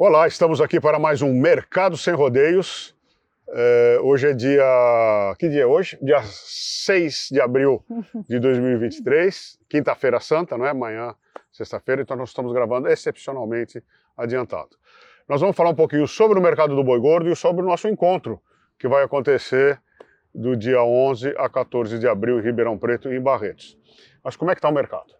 Olá, estamos aqui para mais um Mercado Sem Rodeios. É, hoje é dia. Que dia é hoje? Dia 6 de abril de 2023, quinta-feira santa, não é? Amanhã, sexta-feira, então nós estamos gravando excepcionalmente adiantado. Nós vamos falar um pouquinho sobre o mercado do boi gordo e sobre o nosso encontro, que vai acontecer do dia 11 a 14 de abril em Ribeirão Preto e em Barretos. Mas como é que está o mercado?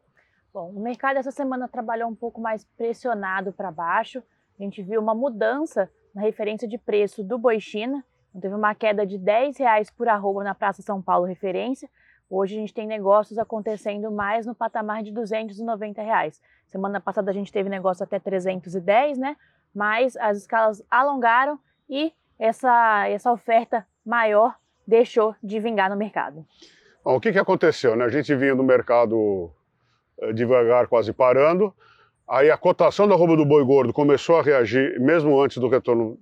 Bom, o mercado essa semana trabalhou um pouco mais pressionado para baixo. A gente viu uma mudança na referência de preço do boi China. Então, teve uma queda de 10 reais por arroba na Praça São Paulo referência. Hoje a gente tem negócios acontecendo mais no patamar de 290 reais. Semana passada a gente teve negócio até 310, né? Mas as escalas alongaram e essa, essa oferta maior deixou de vingar no mercado. Bom, o que, que aconteceu? Né? A gente vinha do mercado eh, devagar, quase parando. Aí a cotação da roupa do boi gordo começou a reagir, mesmo antes do retorno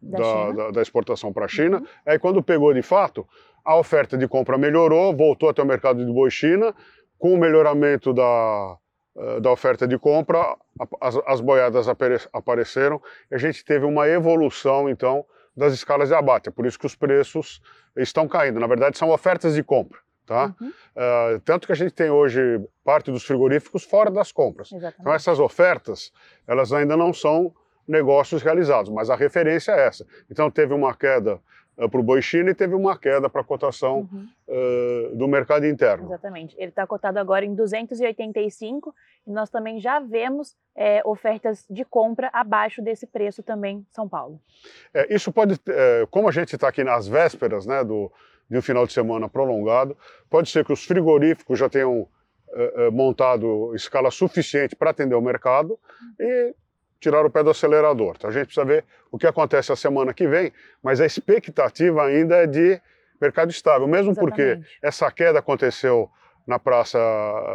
da, da, da, da exportação para a China. Uhum. Aí quando pegou de fato, a oferta de compra melhorou, voltou até o mercado de boi China. Com o melhoramento da, eh, da oferta de compra, as, as boiadas apareceram e a gente teve uma evolução, então, das escalas de abate. É por isso que os preços estão caindo. Na verdade, são ofertas de compra. Tá? Uhum. Uh, tanto que a gente tem hoje parte dos frigoríficos fora das compras. Exatamente. Então essas ofertas, elas ainda não são negócios realizados, mas a referência é essa. Então teve uma queda uh, para o boi China e teve uma queda para a cotação uhum. uh, do mercado interno. Exatamente. Ele está cotado agora em 285 e nós também já vemos é, ofertas de compra abaixo desse preço também São Paulo. É, isso pode, é, como a gente está aqui nas vésperas né, do, de um final de semana prolongado. Pode ser que os frigoríficos já tenham uh, montado escala suficiente para atender o mercado e tirar o pé do acelerador. Então a gente precisa ver o que acontece a semana que vem, mas a expectativa ainda é de mercado estável, mesmo Exatamente. porque essa queda aconteceu na Praça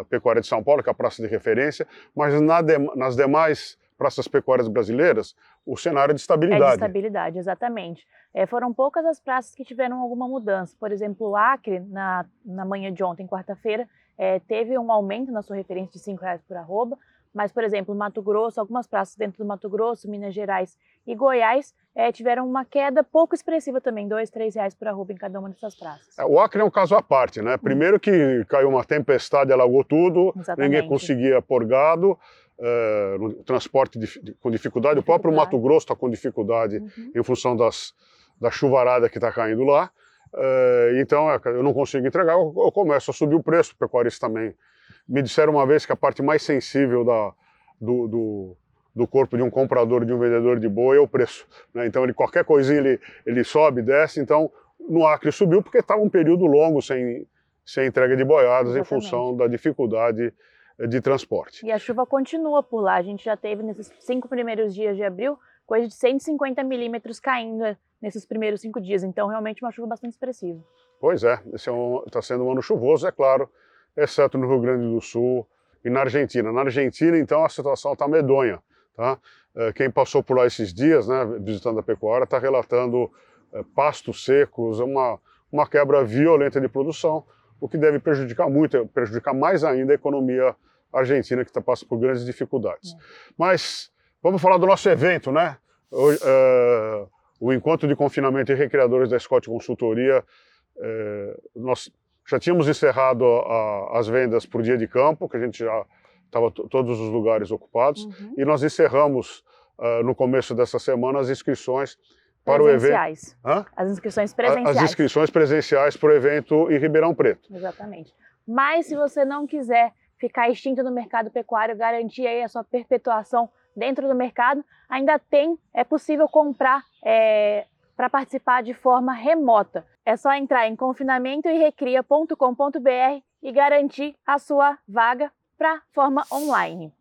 Pecuária de São Paulo, que é a praça de referência, mas na de, nas demais praças pecuárias brasileiras, o cenário é de estabilidade. É de estabilidade, exatamente. É, foram poucas as praças que tiveram alguma mudança. Por exemplo, o Acre, na, na manhã de ontem, quarta-feira, é, teve um aumento na sua referência de R$ reais por arroba, mas, por exemplo, Mato Grosso, algumas praças dentro do Mato Grosso, Minas Gerais e Goiás é, tiveram uma queda pouco expressiva também, dois, três reais por arroba em cada uma dessas praças. É, o Acre é um caso à parte, né? Primeiro que caiu uma tempestade, alagou tudo, Exatamente. ninguém conseguia pôr gado, é, no transporte de, com dificuldade. O próprio Mato Grosso está com dificuldade uhum. em função das, da chuvarada que está caindo lá. É, então, é, eu não consigo entregar, eu, eu começo a subir o preço, o pecuarista também me disseram uma vez que a parte mais sensível da, do, do, do, corpo de um comprador, de um vendedor de boi, é o preço. Né? Então, ele, qualquer coisinha ele, ele sobe, desce. Então, no Acre subiu porque estava um período longo sem, sem entrega de boiadas Exatamente. em função da dificuldade eh, de transporte. E a chuva continua por lá. A gente já teve nesses cinco primeiros dias de abril coisa de 150 milímetros caindo nesses primeiros cinco dias. Então, realmente, uma chuva bastante expressiva. Pois é, está é um, tá sendo um ano chuvoso, é claro exceto no Rio Grande do Sul e na Argentina. Na Argentina, então, a situação está medonha. Tá? É, quem passou por lá esses dias, né, visitando a pecuária, está relatando é, pastos secos, uma, uma quebra violenta de produção, o que deve prejudicar muito, prejudicar mais ainda a economia argentina, que está passando por grandes dificuldades. É. Mas vamos falar do nosso evento, né? O, é, o Encontro de Confinamento e Recreadores da Scott Consultoria. É, nós já tínhamos encerrado a, as vendas por dia de campo, que a gente já estava todos os lugares ocupados, uhum. e nós encerramos uh, no começo dessa semana as inscrições para o evento. Hã? As inscrições presenciais. As inscrições presenciais para o evento em Ribeirão Preto. Exatamente. Mas se você não quiser ficar extinto no mercado pecuário, garantir aí a sua perpetuação dentro do mercado, ainda tem, é possível comprar é, para participar de forma remota. É só entrar em confinamentoerecria.com.br e garantir a sua vaga para forma online.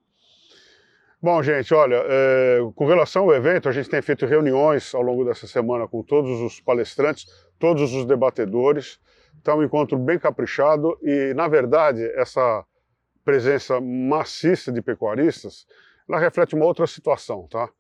Bom, gente, olha, é, com relação ao evento, a gente tem feito reuniões ao longo dessa semana com todos os palestrantes, todos os debatedores. Está um encontro bem caprichado e, na verdade, essa presença maciça de pecuaristas, ela reflete uma outra situação, tá?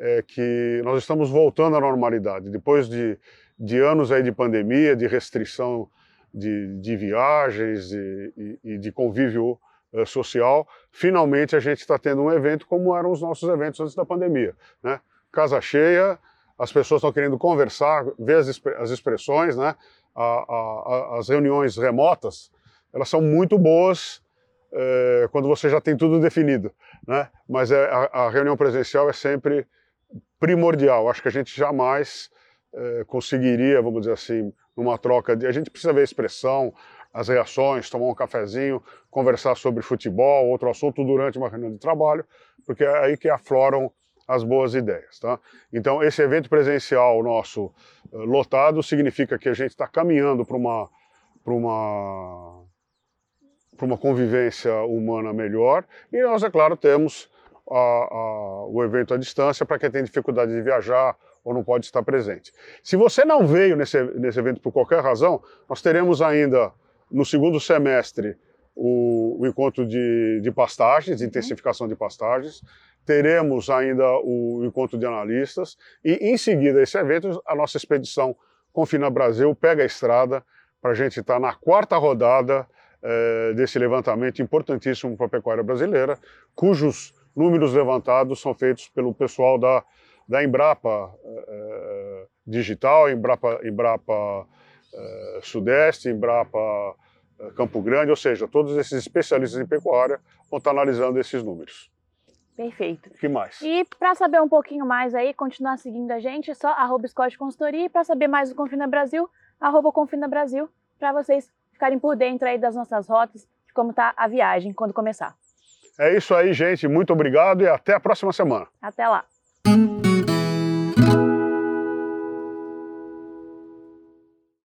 é que nós estamos voltando à normalidade. Depois de, de anos aí de pandemia, de restrição de, de viagens e, e, e de convívio uh, social, finalmente a gente está tendo um evento como eram os nossos eventos antes da pandemia. Né? Casa cheia, as pessoas estão querendo conversar, ver as, as expressões, né? A, a, as reuniões remotas, elas são muito boas é, quando você já tem tudo definido, né? Mas é, a, a, reunião presencial é sempre primordial. Acho que a gente jamais é, conseguiria, vamos dizer assim, numa troca de. A gente precisa ver a expressão, as reações, tomar um cafezinho, conversar sobre futebol, outro assunto durante uma reunião de trabalho, porque é aí que afloram as boas ideias. Tá? Então, esse evento presencial nosso uh, lotado significa que a gente está caminhando para uma, uma, uma convivência humana melhor e nós, é claro, temos a, a, o evento à distância para quem tem dificuldade de viajar ou não pode estar presente. Se você não veio nesse, nesse evento por qualquer razão, nós teremos ainda no segundo semestre o, o encontro de, de pastagens, de intensificação de pastagens, teremos ainda o encontro de analistas. E, em seguida, esse evento, a nossa expedição Confina Brasil pega a estrada para a gente estar tá na quarta rodada eh, desse levantamento importantíssimo para a pecuária brasileira, cujos números levantados são feitos pelo pessoal da, da Embrapa eh, Digital, Embrapa, Embrapa eh, Sudeste, Embrapa Campo Grande, ou seja, todos esses especialistas em pecuária vão estar analisando esses números. Perfeito. O que mais? E para saber um pouquinho mais aí, continuar seguindo a gente, é só arroba Scott Consultoria. E para saber mais do Confina Brasil, arroba Confina Brasil, para vocês ficarem por dentro aí das nossas rotas, de como está a viagem quando começar. É isso aí, gente. Muito obrigado e até a próxima semana. Até lá.